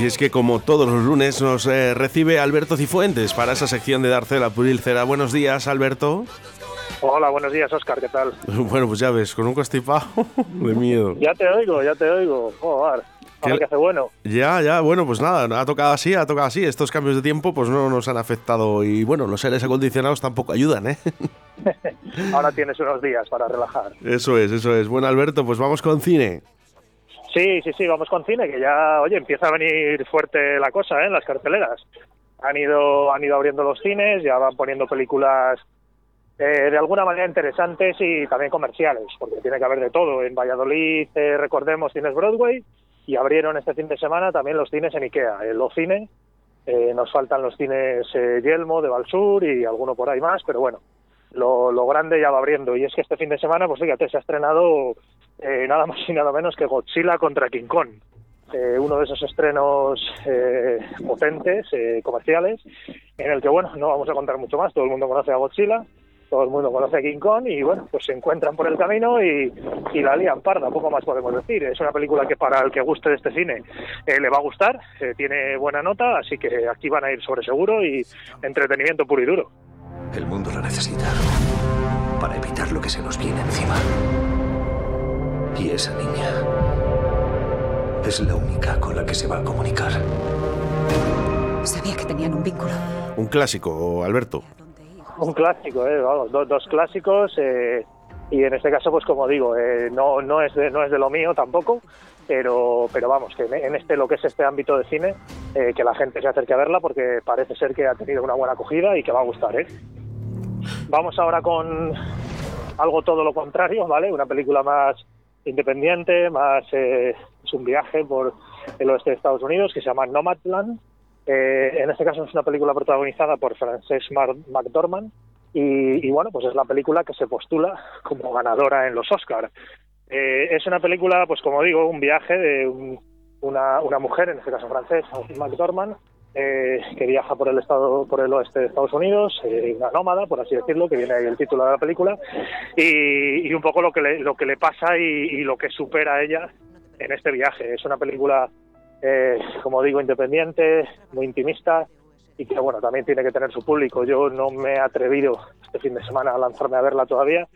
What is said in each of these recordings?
Y es que como todos los lunes nos eh, recibe Alberto Cifuentes para esa sección de dar cera, pulir cera. Buenos días, Alberto. Hola, buenos días, Oscar, ¿qué tal? Bueno, pues ya ves, con un constipado de miedo. Ya te oigo, ya te oigo. Joder. Ahora que hace bueno. Ya, ya, bueno, pues nada, ha tocado así, ha tocado así. Estos cambios de tiempo pues no nos han afectado y bueno, los seres acondicionados tampoco ayudan, ¿eh? Ahora tienes unos días para relajar. Eso es, eso es. Bueno, Alberto, pues vamos con cine. Sí, sí, sí, vamos con cine, que ya, oye, empieza a venir fuerte la cosa, ¿eh? En las carteleras. Han ido, han ido abriendo los cines, ya van poniendo películas eh, de alguna manera interesantes y también comerciales, porque tiene que haber de todo. En Valladolid, eh, recordemos, tienes Broadway y abrieron este fin de semana también los cines en Ikea, en los cines. Eh, nos faltan los cines Yelmo de Valsur y alguno por ahí más, pero bueno, lo, lo, grande ya va abriendo. Y es que este fin de semana, pues fíjate, se ha estrenado nada más y nada menos que Godzilla contra King Kong. uno de esos estrenos potentes, comerciales, en el que, bueno, no vamos a contar mucho más, todo el mundo conoce a Godzilla, todo el mundo conoce a King Kong y bueno, pues se encuentran por el camino y, la lían parda, poco más podemos decir. Es una película que para el que guste de este cine eh, le va a gustar, eh, tiene buena nota, así que aquí van a ir sobre seguro y entretenimiento puro y duro. El mundo la necesita para evitar lo que se nos viene encima. Y esa niña es la única con la que se va a comunicar. Sabía que tenían un vínculo. Un clásico, Alberto. Un clásico, ¿eh? dos, clásicos. Eh, y en este caso, pues como digo, eh, no, no, es de, no es de lo mío tampoco, pero, pero vamos, que en este lo que es este ámbito de cine, eh, que la gente se acerque a verla porque parece ser que ha tenido una buena acogida y que va a gustar. ¿eh? Vamos ahora con algo todo lo contrario, ¿vale? Una película más independiente, más es un viaje por el oeste de Estados Unidos que se llama Nomadland eh, en este caso es una película protagonizada por Frances McDormand y, bueno, pues es la película que se postula como ganadora en los Oscars. Eh, es una película, pues como digo, un viaje de una, una, mujer, en este caso Frances McDormand, eh, que viaja por el estado, por el oeste de Estados Unidos, una nómada, por así decirlo, que viene ahí el título de la película, y, un poco lo que le, lo que le pasa y, y lo que supera a ella en este viaje. Es una película eh, como digo, independiente, muy intimista y que bueno, también tiene que tener su público. Yo no me he atrevido este fin de semana a lanzarme a verla todavía.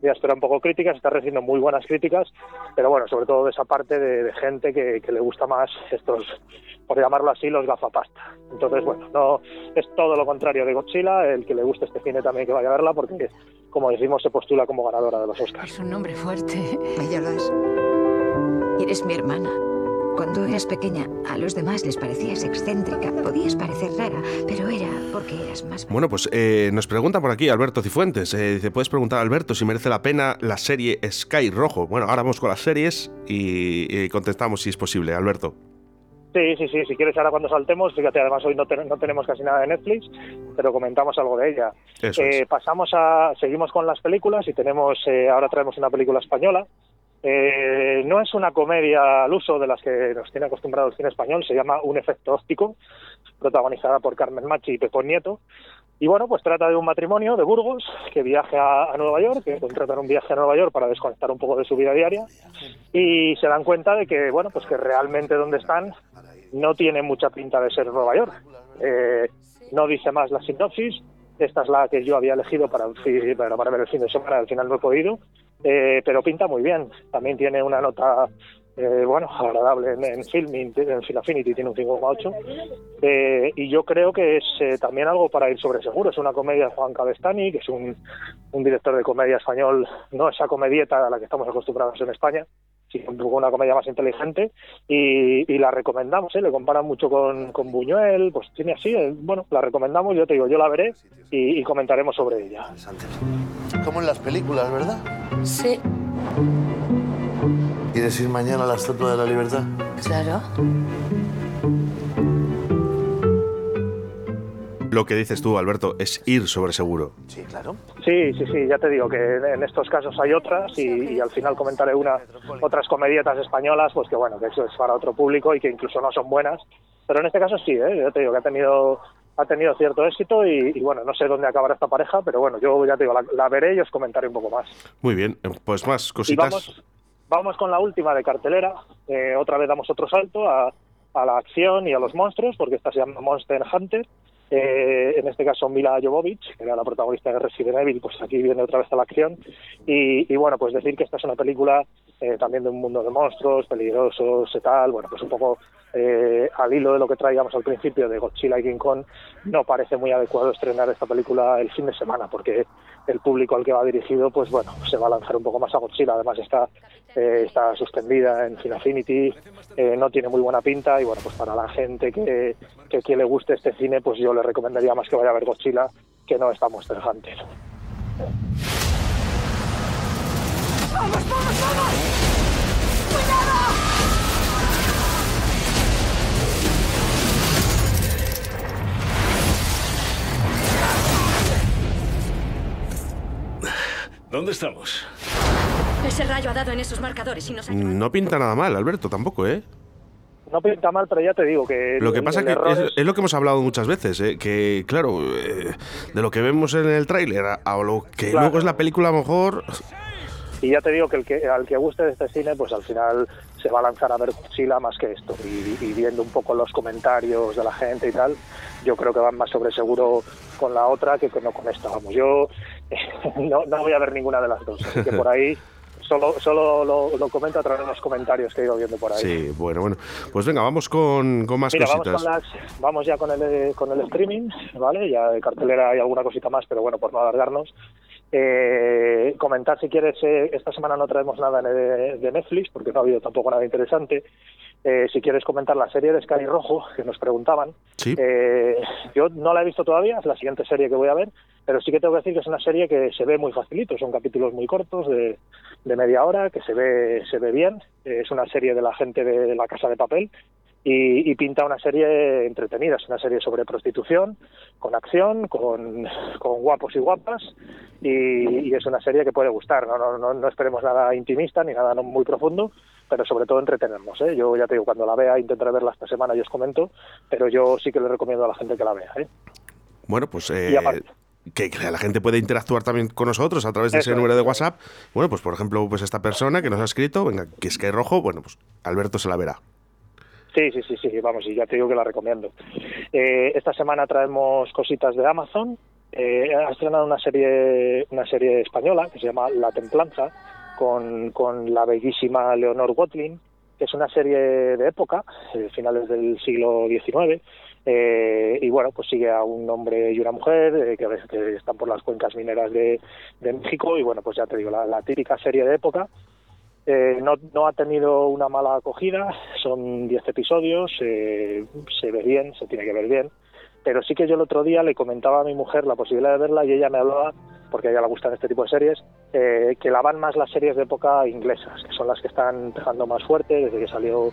Voy a esperar un poco críticas, está recibiendo muy buenas críticas, pero bueno, sobre todo de esa parte de, gente que, le gusta más estos, por llamarlo así, los gafapasta. Entonces, bueno, no es todo lo contrario de Godzilla, el que le guste este cine también que vaya a verla, porque, como decimos, se postula como ganadora de los Oscars. Es un nombre fuerte, ella lo es. Eres mi hermana. Cuando eras pequeña, a los demás les parecías excéntrica. Podías parecer rara, pero era porque eras más... Bueno, pues eh, nos pregunta por aquí Alberto Cifuentes. Eh, dice, ¿puedes preguntar a Alberto si merece la pena la serie Sky Rojo? Bueno, ahora vamos con las series y, contestamos si es posible. Alberto. Sí, sí, sí. Si quieres, ahora cuando saltemos, fíjate, además hoy no, no tenemos casi nada de Netflix, pero comentamos algo de ella. Eh, pasamos a, seguimos con las películas y tenemos, ahora traemos una película española eh, no es una comedia al uso de las que nos tiene acostumbrado el cine español, se llama Un efecto óptico, protagonizada por Carmen Machi y Pepón Nieto. Y bueno, pues trata de un matrimonio de Burgos que viaja a, Nueva York, que contratan un viaje a Nueva York para desconectar un poco de su vida diaria y se dan cuenta de que, bueno, pues que realmente donde están no tiene mucha pinta de ser Nueva York. Eh, no dice más la sinopsis, esta es la que yo había elegido para, para ver el fin de semana, al final no he podido, eh, pero pinta muy bien. También tiene una nota, eh, bueno, agradable en, en Filming, en Film Affinity tiene un 5,8. Eh, y yo creo que es eh, también algo para ir sobre seguro. Es una comedia de Juan Cabestani, que es un, un director de comedia español, no esa comedieta a la que estamos acostumbrados en España, sino una comedia más inteligente y, la recomendamos, ¿eh? le comparan mucho con, con, Buñuel, pues tiene así, bueno, la recomendamos, yo te digo, yo la veré y, y comentaremos sobre ella. Como en las películas, ¿verdad? Sí. ¿Quieres ir mañana a la Estatua de la Libertad? Claro. Lo que dices tú, Alberto, es ir sobre seguro. Sí, claro. Sí, sí, sí, ya te digo que en estos casos hay otras y, y al final comentaré una, otras comedietas españolas, pues que bueno, que eso es para otro público y que incluso no son buenas, pero en este caso sí, ¿eh? ya te digo que ha tenido ha tenido cierto éxito y, y, bueno, no sé dónde acabará esta pareja, pero bueno, yo ya te digo, la, la veré y os comentaré un poco más. Muy bien, eh, pues más Y cositas. vamos, vamos con la última de cartelera, Eh, otra vez damos otro salto a, a la acción y a los monstruos, porque esta se llama Monster Hunter. Eh, en este caso Mila Jovovich, que era la protagonista de Resident Evil, pues aquí viene otra vez a la acción. Y, y bueno, pues decir que esta es una película eh, también de un mundo de monstruos, peligrosos y tal, bueno, pues un poco eh, al hilo de lo que traíamos al principio de Godzilla y King Kong, no parece muy adecuado estrenar esta película el fin de semana, porque el público al que va dirigido, pues bueno, se va a lanzar un poco más a Godzilla, además está, eh, está suspendida en Film Affinity, eh, no tiene muy buena pinta y bueno, pues para la gente que, que, que le guste este cine, pues yo le recomendaría más que vaya a ver Godzilla que no está Monster Hunter. ¿Dónde estamos? Ese rayo ha dado en esos marcadores y nos ha No pinta nada mal, Alberto, tampoco, ¿eh? No pinta mal, pero ya te digo que... Lo que pasa que es, es- es lo que hemos hablado muchas veces, ¿eh? que claro, eh, de lo que vemos en el tráiler a, a lo que Claro. luego es la película a lo mejor... Y ya te digo que, el que al que guste de este cine, pues al final se va a lanzar a ver Godzilla más que esto. Y, y viendo un poco los comentarios de la gente y tal, yo creo que van más sobre seguro con la otra que no con esta. Vamos, yo no, no voy a ver ninguna de las dos. Así que por ahí solo, solo lo, lo comento a través de los comentarios que he ido viendo por ahí. Sí, bueno, bueno. Pues venga, vamos con, con más Mira, vamos, cositas. con las, vamos ya con el, con el streaming, ¿vale? Ya de cartelera hay alguna cosita más, pero bueno, por no alargarnos. Eh, comentar si quieres, eh, esta semana no traemos nada de, de Netflix, porque no ha habido tampoco nada interesante. Eh, si quieres comentar la serie de Sky Rojo, que nos preguntaban. Sí. Eh, yo no la he visto todavía, es la siguiente serie que voy a ver, pero sí que tengo que decir que es una serie que se ve muy facilito, son capítulos muy cortos, de, de media hora, que se ve, se ve bien. Eh, es una serie de la gente de la Casa de Papel, y, y pinta una serie entretenida, es una serie sobre prostitución, con acción, con, con guapos y guapas, y, y es una serie que puede gustar, no, no, no, no esperemos nada intimista ni nada muy profundo, pero sobre todo entretenernos. ¿eh? Yo ya te digo, cuando la vea intentaré verla esta semana y os comento, pero yo sí que le recomiendo a la gente que la vea. ¿eh? Bueno, pues eh, Y aparte- que, que la gente puede interactuar también con nosotros a través de ese número de WhatsApp. Bueno, pues por ejemplo, pues esta persona que nos ha escrito, venga, que es que es rojo, bueno, pues Alberto se la verá. Sí, sí, sí, sí, vamos, y ya te digo que la recomiendo. Eh, esta semana traemos cositas de Amazon. Eh, ha estrenado una serie, una serie española que se llama La Templanza, con, con la bellísima Leonor Watling, que es una serie de época, eh, finales del siglo XIX. eh, y bueno, pues sigue a un hombre y una mujer eh, que, están por las cuencas mineras de, de México. Y bueno, pues ya te digo, la típica serie de época. Eh, no, ha tenido una mala acogida, son 10 episodios, eh, se ve bien, se tiene que ver bien, pero sí que yo el otro día le comentaba a mi mujer la posibilidad de verla y ella me hablaba, porque a ella le gustan este tipo de series, eh, que la van más las series de época inglesas, que son las que están pegando más fuerte desde que salió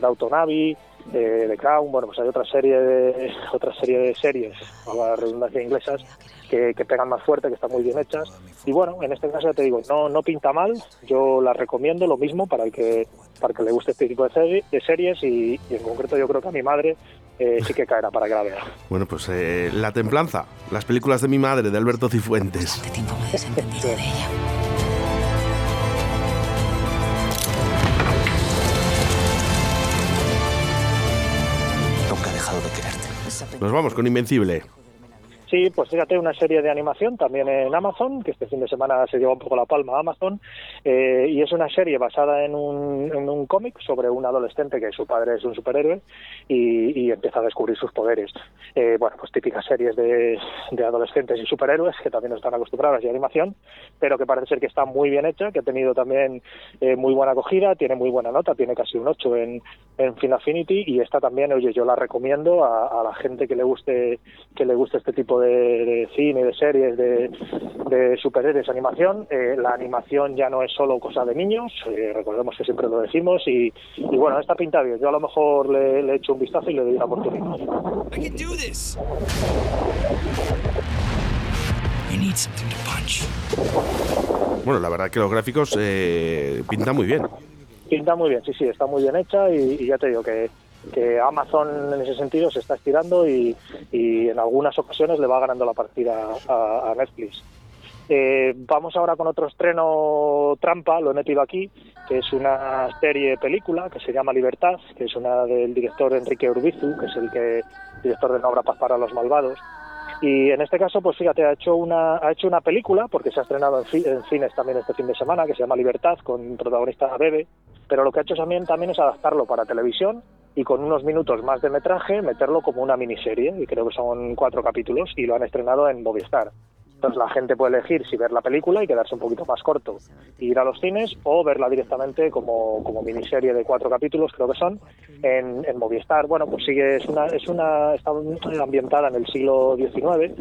Downton Abbey, eh, The Crown, bueno, pues hay otra serie de, otra serie de series, a la redundancia inglesas, que, que pegan más fuerte, que están muy bien hechas. Y bueno, en este caso ya te digo, no, no pinta mal, yo la recomiendo lo mismo para el que, para el que le guste este tipo de, serie- de series y, y en concreto yo creo que a mi madre eh, sí que caerá para que la vea. Bueno, pues eh, La Templanza, las películas de mi madre, de Alberto Cifuentes. Hace tiempo me he desentendido de ella. Nos vamos con Invencible. Sí, pues fíjate, una serie de animación también en Amazon, que este fin de semana se lleva un poco la palma a Amazon, eh, y es una serie basada en un, cómic sobre un adolescente que su padre es un superhéroe y, empieza a descubrir sus poderes. Eh, bueno, pues típicas series de, adolescentes y superhéroes que también están acostumbradas y animación, pero que parece ser que está muy bien hecha, que ha tenido también eh, muy buena acogida, tiene muy buena nota, tiene casi un 8 en, en Film Affinity y esta también, oye, yo la recomiendo a, a la gente que le guste que le guste este tipo de de, cine, de series, de, de superhéroes, animación. Eh, la animación ya no es solo cosa de niños, eh, recordemos que siempre lo decimos, y, y bueno, esta pinta bien. Yo a lo mejor le, le echo un vistazo y le doy una oportunidad. Bueno, la verdad que los gráficos eh, pintan muy bien. Pinta muy bien, sí, sí, está muy bien hecha y, y ya te digo que, que Amazon en ese sentido se está estirando y, en algunas ocasiones le va ganando la partida a, Netflix. Eh, vamos ahora con otro estreno trampa, lo he metido aquí, que es una serie película que se llama Libertad, que es una del director Enrique Urbizu, que es el que director de Obra Paz para los Malvados. Y en este caso, pues fíjate, ha hecho una, ha hecho una película, porque se ha estrenado en, en cines también este fin de semana, que se llama Libertad, con protagonista Bebe, pero lo que ha hecho también, también es adaptarlo para televisión y con unos minutos más de metraje meterlo como una miniserie, y creo que son cuatro capítulos, y lo han estrenado en Movistar. Entonces la gente puede elegir si ver la película y quedarse un poquito más corto. E ir a los cines o verla directamente como, como miniserie de cuatro capítulos, creo que son, en, en Movistar. Bueno, pues sigue, es una, es una, está ambientada en el siglo XIX,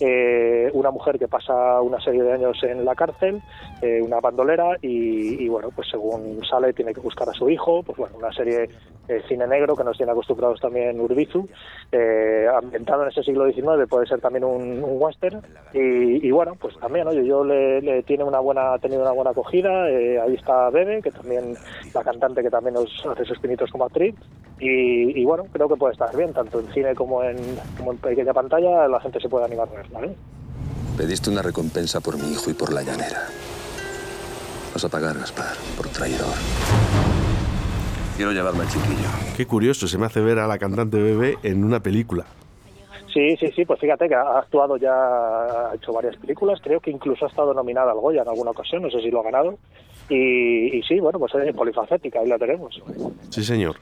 eh, una mujer que pasa una serie de años en la cárcel, eh, una bandolera y, y, bueno, pues según sale tiene que buscar a su hijo, pues bueno, una serie de cine negro que nos tiene acostumbrados también Urbizu, eh, ambientado en ese siglo XIX, puede ser también un, un western. Y, y bueno, pues también, oye, yo le, le tiene una buena, ha tenido una buena acogida, eh, ahí está Bebe, que también, la cantante que también nos hace sus pinitos como actriz, y, y bueno, creo que puede estar bien, tanto en cine como en, como en pequeña pantalla, la gente se puede animar a verla, ¿eh? Pediste una recompensa por mi hijo y por la llanera. Vas a pagar, Gaspar, por traidor. Quiero llevarme al chiquillo. Qué curioso, se me hace ver a la cantante Bebe en una película. Sí, sí, sí, pues fíjate que ha actuado ya, ha hecho varias películas, creo que incluso ha estado nominada al Goya en alguna ocasión, no sé si lo ha ganado. Y, y sí, bueno, pues es polifacética, ahí la tenemos. Sí, señor.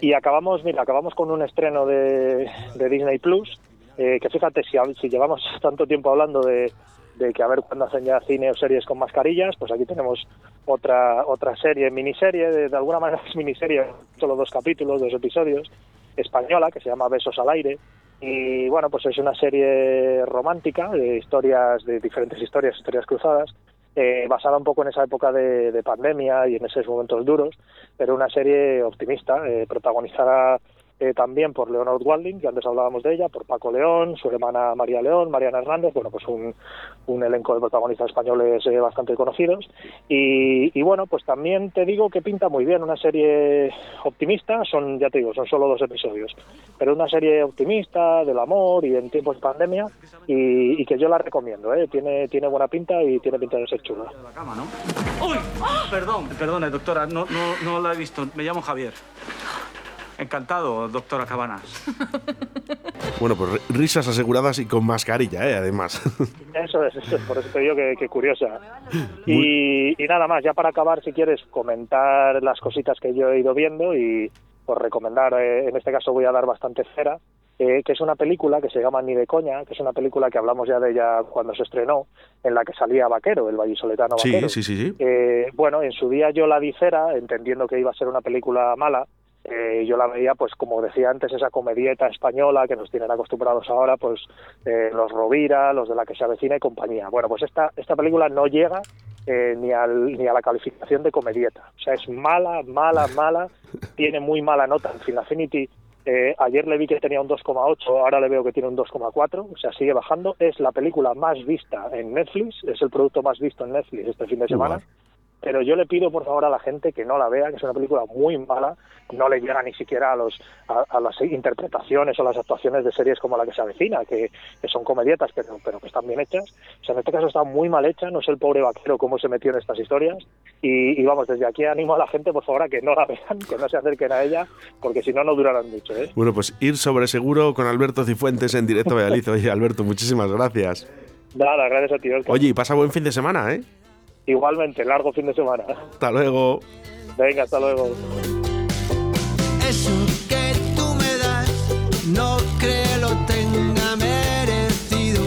Y acabamos, mira, acabamos con un estreno de, de Disney Plus, eh, que fíjate, si, si llevamos tanto tiempo hablando de, de que a ver cuándo hacen ya cine o series con mascarillas, pues aquí tenemos otra otra serie, miniserie, de, de alguna manera es miniserie, solo dos capítulos, dos episodios, española, que se llama Besos al aire. Y bueno, pues es una serie romántica de historias, de diferentes historias, historias cruzadas, eh, basada un poco en esa época de, de, pandemia y en esos momentos duros, pero una serie optimista, eh, protagonizada eh, también por Leonor Walding, que antes hablábamos de ella, por Paco León, su hermana María León, Mariana Hernández, bueno, pues un, un elenco de protagonistas españoles eh, bastante conocidos. Y, y, bueno, pues también te digo que pinta muy bien, una serie optimista, son, ya te digo, son solo dos episodios, pero una serie optimista del amor y en tiempos de pandemia, y, y que yo la recomiendo, ¿eh? tiene, tiene buena pinta y tiene pinta de ser chula. ¡Uy! Perdón, perdone, doctora, no, no, no la he visto. Me llamo Javier. Encantado, doctora Cabanas. Bueno, pues risas aseguradas y con mascarilla, ¿eh? además. Eso es, eso es, por eso te digo que, que curiosa. Y, y, nada más, ya para acabar, si quieres comentar las cositas que yo he ido viendo y por recomendar, eh, en este caso voy a dar bastante cera, eh, que es una película que se llama Ni de Coña, que es una película que hablamos ya de ella cuando se estrenó, en la que salía Vaquero, el vallisoletano Vaquero. Sí, sí, sí. Eh, bueno, en su día yo la di cera, entendiendo que iba a ser una película mala, eh, yo la veía, pues como decía antes, esa comedieta española que nos tienen acostumbrados ahora, pues eh, los Rovira, los de la que se avecina y compañía. Bueno, pues esta, esta película no llega eh, ni, al, ni a la calificación de comedieta. O sea, es mala, mala, mala, tiene muy mala nota en Film Affinity. Eh, ayer le vi que tenía un 2,8, ahora le veo que tiene un 2,4, o sea, sigue bajando. Es la película más vista en Netflix, es el producto más visto en Netflix este fin de semana. Wow pero yo le pido por favor a la gente que no la vea, que es una película muy mala, no le llega ni siquiera a los a, a las interpretaciones o las actuaciones de series como la que se avecina, que, que, son comedietas, pero, pero que están bien hechas. O sea, en este caso está muy mal hecha, no es el pobre vaquero cómo se metió en estas historias. Y, y, vamos, desde aquí animo a la gente, por favor, a que no la vean, que no se acerquen a ella, porque si no, no durarán mucho. ¿eh? Bueno, pues ir sobre seguro con Alberto Cifuentes en directo a Valladolid. Oye, Alberto, muchísimas gracias. Nada, gracias a ti. Oscar. Oye, y pasa buen fin de semana, ¿eh? Igualmente, largo fin de semana. Hasta luego. Venga, hasta luego. Eso que tú me das, no creo lo tenga merecido.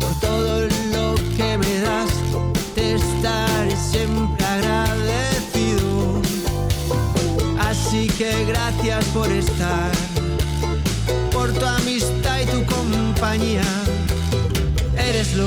Por todo lo que me das, te estaré siempre agradecido. Así que gracias por estar, por tu amistad y tu compañía compañía. Eres lo,